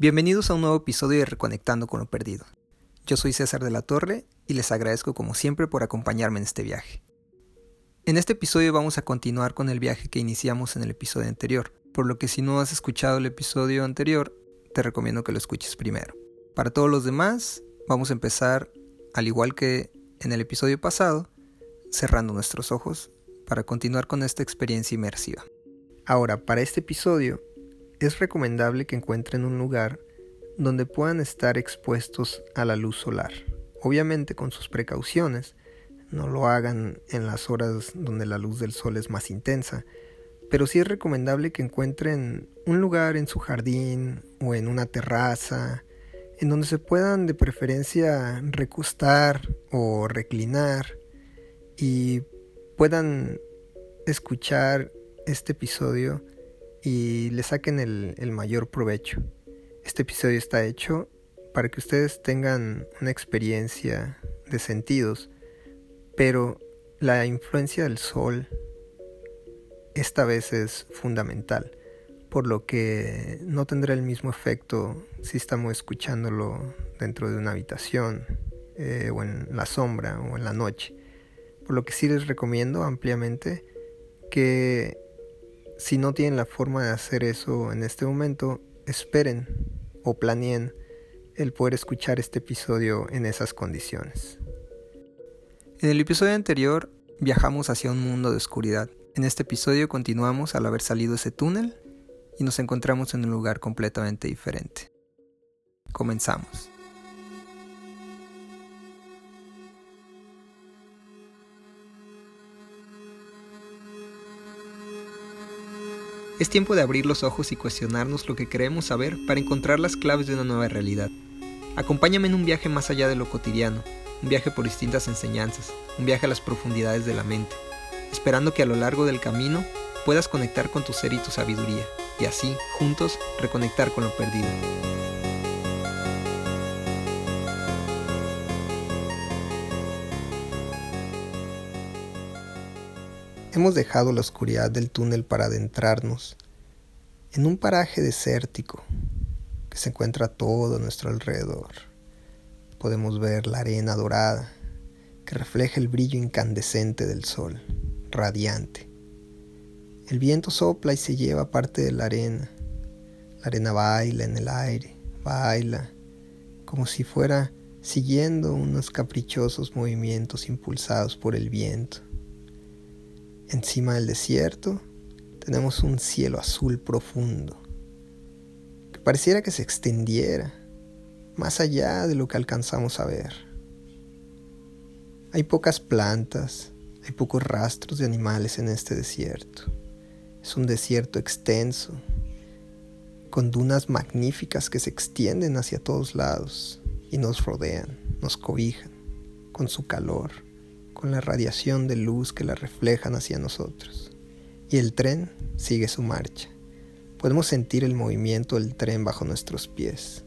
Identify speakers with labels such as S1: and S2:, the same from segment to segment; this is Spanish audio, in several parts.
S1: Bienvenidos a un nuevo episodio de Reconectando con lo Perdido. Yo soy César de la Torre y les agradezco como siempre por acompañarme en este viaje. En este episodio vamos a continuar con el viaje que iniciamos en el episodio anterior, por lo que si no has escuchado el episodio anterior, te recomiendo que lo escuches primero. Para todos los demás, vamos a empezar, al igual que en el episodio pasado, cerrando nuestros ojos para continuar con esta experiencia inmersiva. Ahora, para este episodio, es recomendable que encuentren un lugar donde puedan estar expuestos a la luz solar, obviamente con sus precauciones, no lo hagan en las horas donde la luz del sol es más intensa, pero sí es recomendable que encuentren un lugar en su jardín o en una terraza, en donde se puedan de preferencia recostar o reclinar y puedan escuchar este episodio y le saquen el, mayor provecho. Este episodio está hecho para que ustedes tengan una experiencia de sentidos pero la influencia del sol esta vez es fundamental, por lo que no tendrá el mismo efecto si estamos escuchándolo dentro de una habitación eh, o en la sombra o en la noche. Por lo que sí les recomiendo ampliamente que si no tienen la forma de hacer eso en este momento, esperen o planeen el poder escuchar este episodio en esas condiciones. En el episodio anterior viajamos hacia un mundo de oscuridad. En este episodio continuamos al haber salido ese túnel y nos encontramos en un lugar completamente diferente. Comenzamos. Es tiempo de abrir los ojos y cuestionarnos lo que queremos saber para encontrar las claves de una nueva realidad. Acompáñame en un viaje más allá de lo cotidiano, un viaje por distintas enseñanzas, un viaje a las profundidades de la mente, esperando que a lo largo del camino puedas conectar con tu ser y tu sabiduría, y así, juntos, reconectar con lo perdido. Hemos dejado la oscuridad del túnel para adentrarnos en un paraje desértico que se encuentra todo a nuestro alrededor podemos ver la arena dorada que refleja el brillo incandescente del sol, radiante. El viento sopla y se lleva parte de la arena. La arena baila en el aire, baila, como si fuera siguiendo unos caprichosos movimientos impulsados por el viento. Encima del desierto tenemos un cielo azul profundo, que pareciera que se extendiera más allá de lo que alcanzamos a ver. Hay pocas plantas, hay pocos rastros de animales en este desierto. Es un desierto extenso, con dunas magníficas que se extienden hacia todos lados y nos rodean, nos cobijan, con su calor, con la radiación de luz que la reflejan hacia nosotros. Y el tren sigue su marcha. Podemos sentir el movimiento del tren bajo nuestros pies.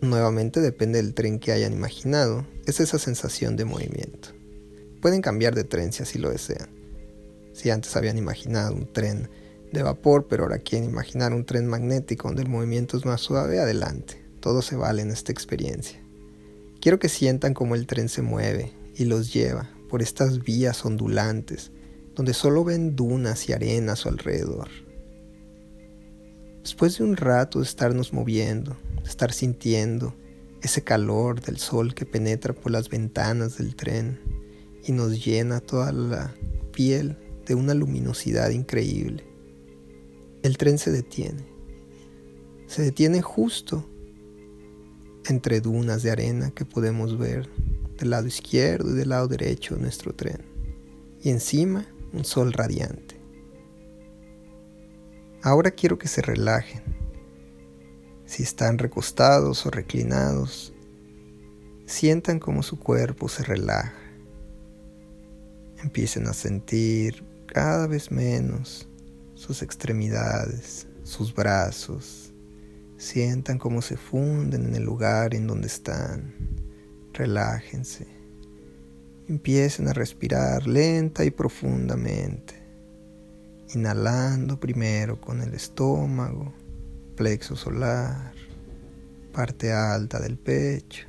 S1: Nuevamente depende del tren que hayan imaginado, es esa sensación de movimiento. Pueden cambiar de tren si así lo desean. Si antes habían imaginado un tren de vapor, pero ahora quieren imaginar un tren magnético donde el movimiento es más suave, adelante. Todo se vale en esta experiencia. Quiero que sientan cómo el tren se mueve y los lleva por estas vías ondulantes, donde solo ven dunas y arena a su alrededor. Después de un rato de estarnos moviendo, estar sintiendo ese calor del sol que penetra por las ventanas del tren y nos llena toda la piel de una luminosidad increíble. El tren se detiene. Se detiene justo entre dunas de arena que podemos ver del lado izquierdo y del lado derecho de nuestro tren. Y encima un sol radiante. Ahora quiero que se relajen si están recostados o reclinados, sientan como su cuerpo se relaja. Empiecen a sentir cada vez menos sus extremidades, sus brazos. Sientan cómo se funden en el lugar en donde están. Relájense. Empiecen a respirar lenta y profundamente. Inhalando primero con el estómago plexo solar, parte alta del pecho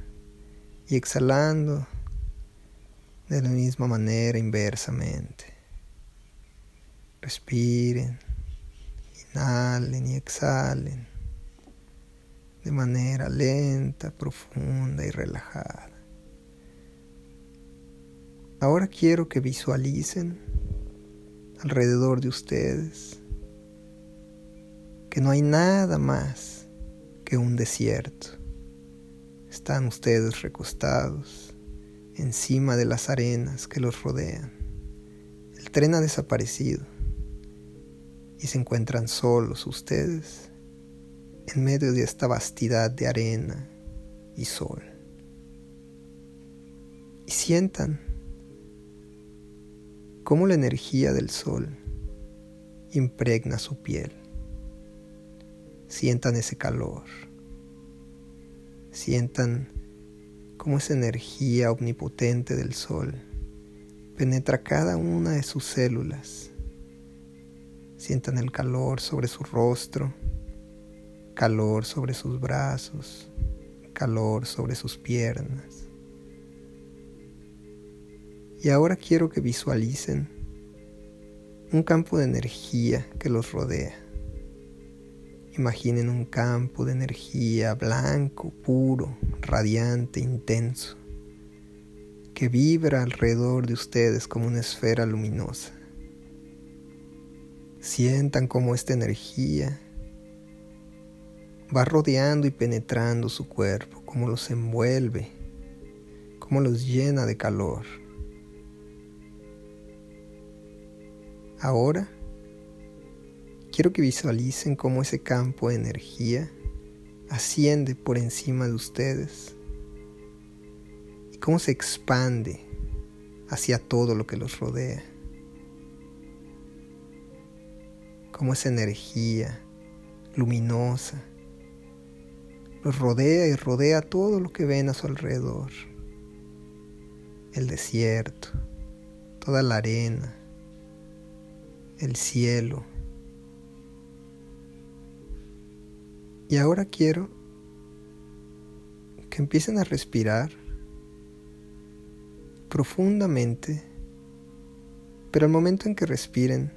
S1: y exhalando de la misma manera inversamente. Respiren, inhalen y exhalen de manera lenta, profunda y relajada. Ahora quiero que visualicen alrededor de ustedes que no hay nada más que un desierto. Están ustedes recostados encima de las arenas que los rodean. El tren ha desaparecido y se encuentran solos ustedes en medio de esta vastidad de arena y sol. Y sientan cómo la energía del sol impregna su piel. Sientan ese calor. Sientan cómo esa energía omnipotente del sol penetra cada una de sus células. Sientan el calor sobre su rostro, calor sobre sus brazos, calor sobre sus piernas. Y ahora quiero que visualicen un campo de energía que los rodea. Imaginen un campo de energía blanco, puro, radiante, intenso, que vibra alrededor de ustedes como una esfera luminosa. Sientan cómo esta energía va rodeando y penetrando su cuerpo, como los envuelve, como los llena de calor. Ahora quiero que visualicen cómo ese campo de energía asciende por encima de ustedes y cómo se expande hacia todo lo que los rodea. Cómo esa energía luminosa los rodea y rodea todo lo que ven a su alrededor. El desierto, toda la arena, el cielo. Y ahora quiero que empiecen a respirar profundamente, pero al momento en que respiren,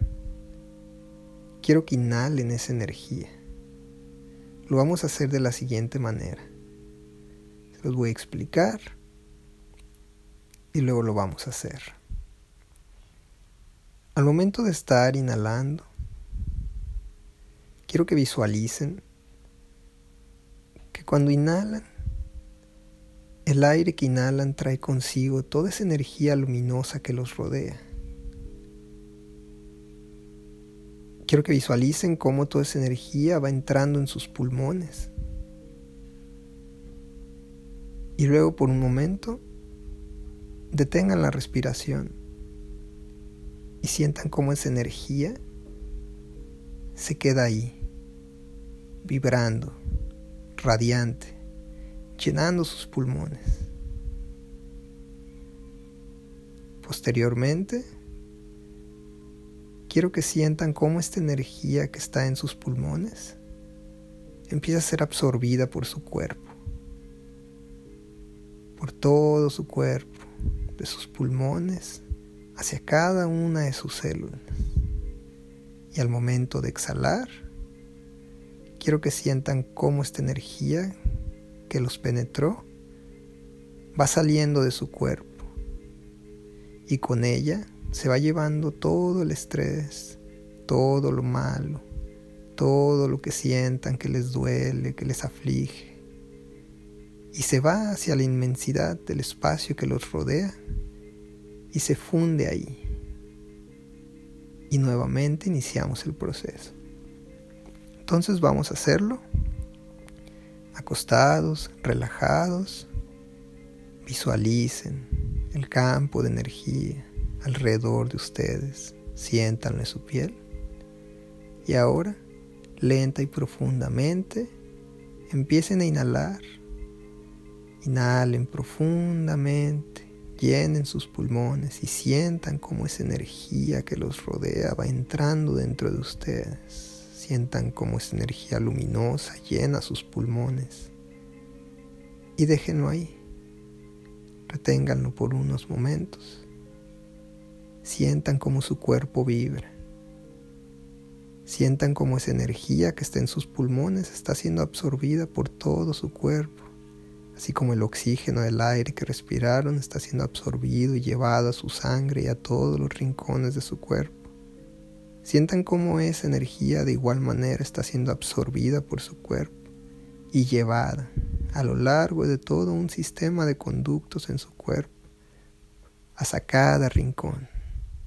S1: quiero que inhalen esa energía. Lo vamos a hacer de la siguiente manera. Se los voy a explicar y luego lo vamos a hacer. Al momento de estar inhalando, quiero que visualicen que cuando inhalan, el aire que inhalan trae consigo toda esa energía luminosa que los rodea. Quiero que visualicen cómo toda esa energía va entrando en sus pulmones. Y luego por un momento detengan la respiración y sientan cómo esa energía se queda ahí, vibrando, radiante, llenando sus pulmones. Posteriormente, quiero que sientan cómo esta energía que está en sus pulmones empieza a ser absorbida por su cuerpo, por todo su cuerpo, de sus pulmones hacia cada una de sus células. Y al momento de exhalar, quiero que sientan cómo esta energía que los penetró va saliendo de su cuerpo y con ella se va llevando todo el estrés, todo lo malo, todo lo que sientan que les duele, que les aflige, y se va hacia la inmensidad del espacio que los rodea y se funde ahí. Y nuevamente iniciamos el proceso. Entonces vamos a hacerlo acostados, relajados. Visualicen el campo de energía alrededor de ustedes. Siéntanlo en su piel. Y ahora, lenta y profundamente, empiecen a inhalar. Inhalen profundamente, llenen sus pulmones y sientan cómo esa energía que los rodea va entrando dentro de ustedes. Sientan cómo esa energía luminosa llena sus pulmones y déjenlo ahí. Reténganlo por unos momentos. Sientan cómo su cuerpo vibra. Sientan cómo esa energía que está en sus pulmones está siendo absorbida por todo su cuerpo, así como el oxígeno del aire que respiraron está siendo absorbido y llevado a su sangre y a todos los rincones de su cuerpo. Sientan cómo esa energía de igual manera está siendo absorbida por su cuerpo y llevada a lo largo de todo un sistema de conductos en su cuerpo, hasta cada rincón.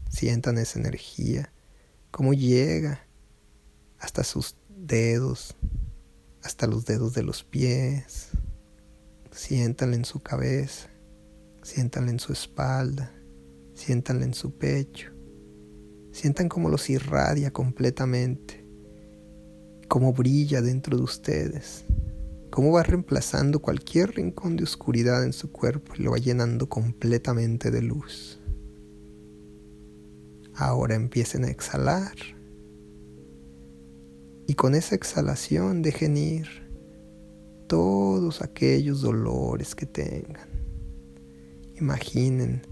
S1: Sientan esa energía, cómo llega hasta sus dedos, hasta los dedos de los pies. Siéntanla en su cabeza, siéntanla en su espalda, siéntanla en su pecho. Sientan cómo los irradia completamente, cómo brilla dentro de ustedes, cómo va reemplazando cualquier rincón de oscuridad en su cuerpo y lo va llenando completamente de luz. Ahora empiecen a exhalar y con esa exhalación dejen ir todos aquellos dolores que tengan. Imaginen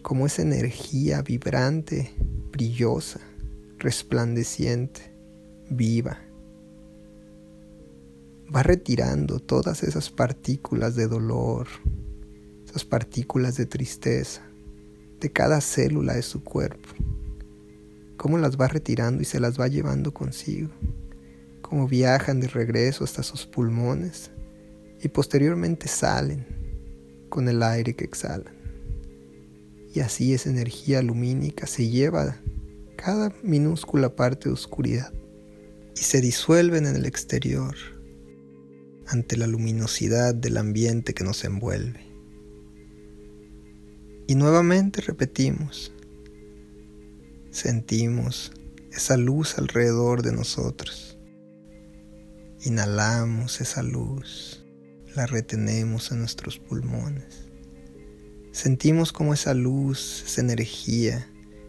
S1: cómo esa energía vibrante, brillosa, resplandeciente, viva, va retirando todas esas partículas de dolor, esas partículas de tristeza de cada célula de su cuerpo. Cómo las va retirando y se las va llevando consigo como viajan de regreso hasta sus pulmones y posteriormente salen con el aire que exhalan. Y así esa energía lumínica se lleva cada minúscula parte de oscuridad y se disuelven en el exterior ante la luminosidad del ambiente que nos envuelve. Y nuevamente repetimos, sentimos esa luz alrededor de nosotros Inhalamos esa luz, la retenemos en nuestros pulmones. Sentimos como esa luz, esa energía,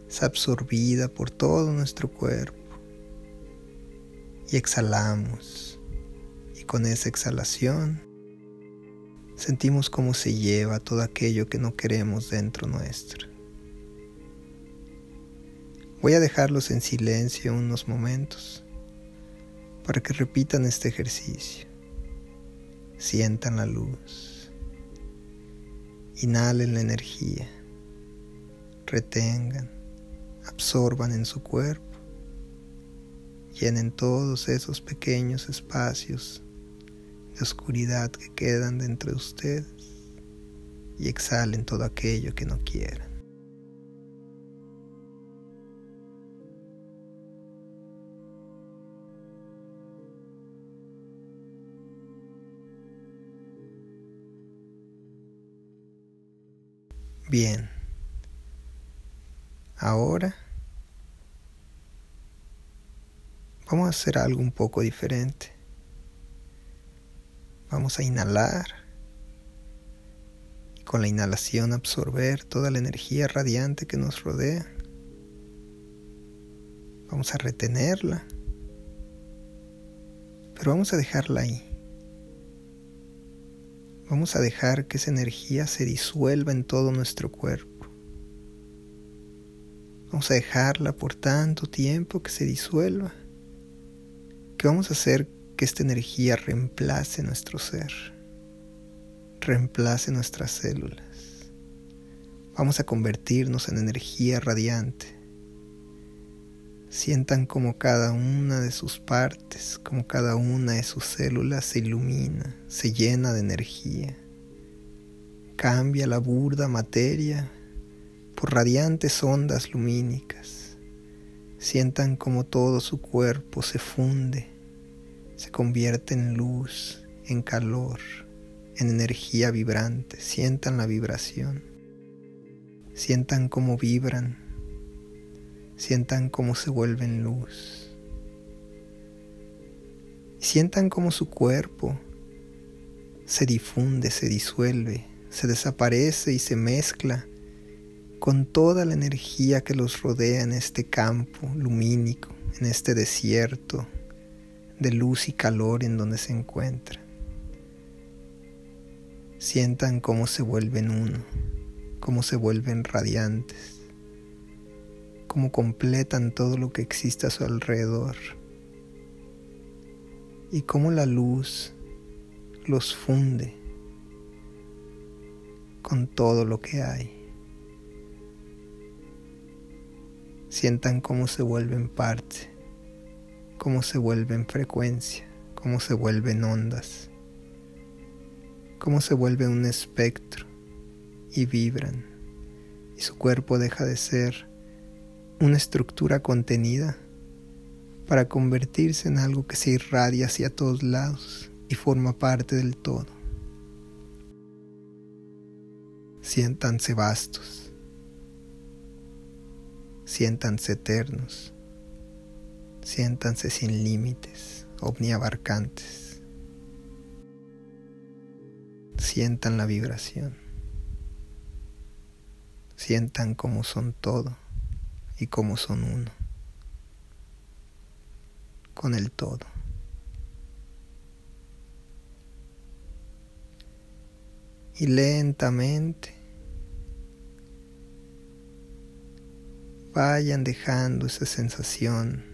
S1: es absorbida por todo nuestro cuerpo. Y exhalamos. Y con esa exhalación sentimos cómo se lleva todo aquello que no queremos dentro nuestro. Voy a dejarlos en silencio unos momentos para que repitan este ejercicio. Sientan la luz. Inhalen la energía. Retengan. Absorban en su cuerpo. Llenen todos esos pequeños espacios de oscuridad que quedan dentro de ustedes y exhalen todo aquello que no quieran. Bien. Ahora vamos a hacer algo un poco diferente. Vamos a inhalar y con la inhalación absorber toda la energía radiante que nos rodea. Vamos a retenerla, pero vamos a dejarla ahí. Vamos a dejar que esa energía se disuelva en todo nuestro cuerpo. Vamos a dejarla por tanto tiempo que se disuelva, que vamos a hacer que esta energía reemplace nuestro ser, reemplace nuestras células. Vamos a convertirnos en energía radiante Sientan como cada una de sus partes, como cada una de sus células se ilumina, se llena de energía. Cambia la burda materia por radiantes ondas lumínicas. Sientan como todo su cuerpo se funde, se convierte en luz, en calor, en energía vibrante. Sientan la vibración. Sientan cómo vibran Sientan cómo se vuelven luz. Sientan cómo su cuerpo se difunde, se disuelve, se desaparece y se mezcla con toda la energía que los rodea en este campo lumínico, en este desierto de luz y calor en donde se encuentran. Sientan cómo se vuelven uno, cómo se vuelven radiantes, cómo completan todo lo que existe a su alrededor y cómo la luz los funde con todo lo que hay. Sientan cómo se vuelven parte, cómo se vuelven frecuencia, cómo se vuelven ondas cómo se vuelve un espectro y vibran y su cuerpo deja de ser una estructura contenida para convertirse en algo que se irradia hacia todos lados y forma parte del todo. Siéntanse vastos, siéntanse eternos, siéntanse sin límites, omniabarcantes. Sientan la vibración. Sientan cómo son todo y cómo son uno. Con el todo. Y lentamente vayan dejando esa sensación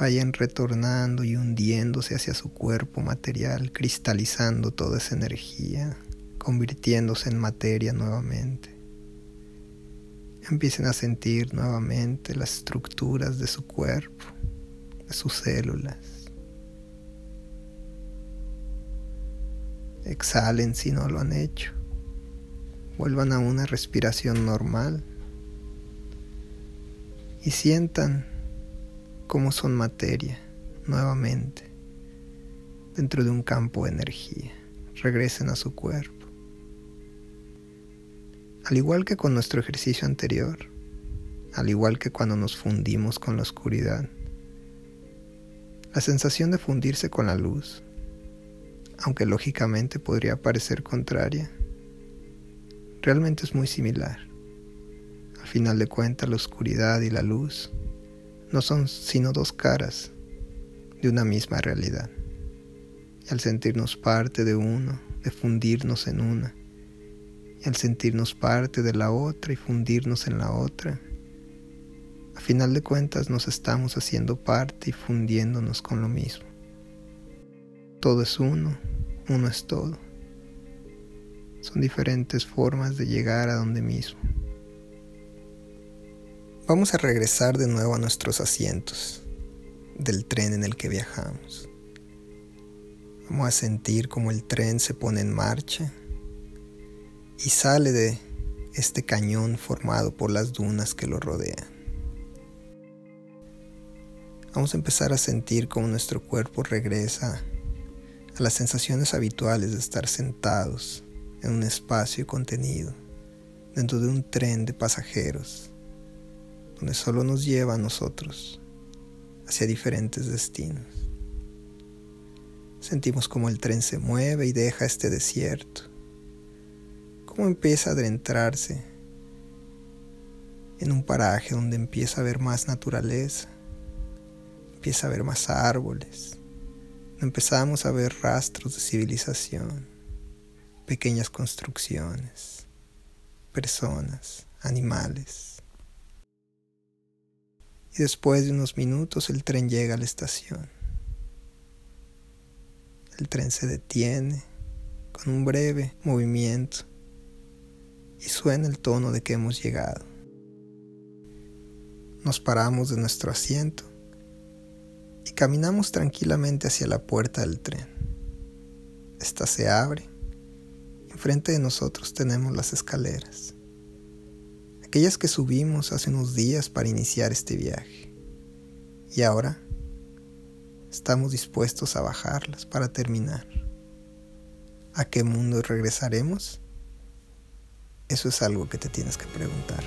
S1: vayan retornando y hundiéndose hacia su cuerpo material, cristalizando toda esa energía, convirtiéndose en materia nuevamente. Empiecen a sentir nuevamente las estructuras de su cuerpo, de sus células. Exhalen si no lo han hecho. Vuelvan a una respiración normal y sientan cómo son materia nuevamente dentro de un campo de energía. Regresen a su cuerpo. Al igual que con nuestro ejercicio anterior, al igual que cuando nos fundimos con la oscuridad, la sensación de fundirse con la luz, aunque lógicamente podría parecer contraria, realmente es muy similar. Al final de cuentas, la oscuridad y la luz no son sino dos caras de una misma realidad. Y al sentirnos parte de uno, de fundirnos en una, al sentirnos parte de la otra y fundirnos en la otra, a final de cuentas nos estamos haciendo parte y fundiéndonos con lo mismo. Todo es uno, uno es todo. Son diferentes formas de llegar a donde mismo. Vamos a regresar de nuevo a nuestros asientos del tren en el que viajamos. Vamos a sentir como el tren se pone en marcha y sale de este cañón formado por las dunas que lo rodean. Vamos a empezar a sentir como nuestro cuerpo regresa a las sensaciones habituales de estar sentados en un espacio contenido dentro de un tren de pasajeros donde solo nos lleva a nosotros hacia diferentes destinos. Sentimos como el tren se mueve y deja este desierto, cómo empieza a adentrarse en un paraje donde empieza a haber más naturaleza, empieza a haber más árboles, empezamos a ver rastros de civilización, pequeñas construcciones, personas, animales. Y después de unos minutos el tren llega a la estación. El tren se detiene con un breve movimiento y suena el tono de que hemos llegado. Nos paramos de nuestro asiento y caminamos tranquilamente hacia la puerta del tren. Esta se abre. Enfrente de nosotros tenemos las escaleras aquellas que subimos hace unos días para iniciar este viaje. Y ahora estamos dispuestos a bajarlas para terminar. ¿A qué mundo regresaremos? Eso es algo que te tienes que preguntar.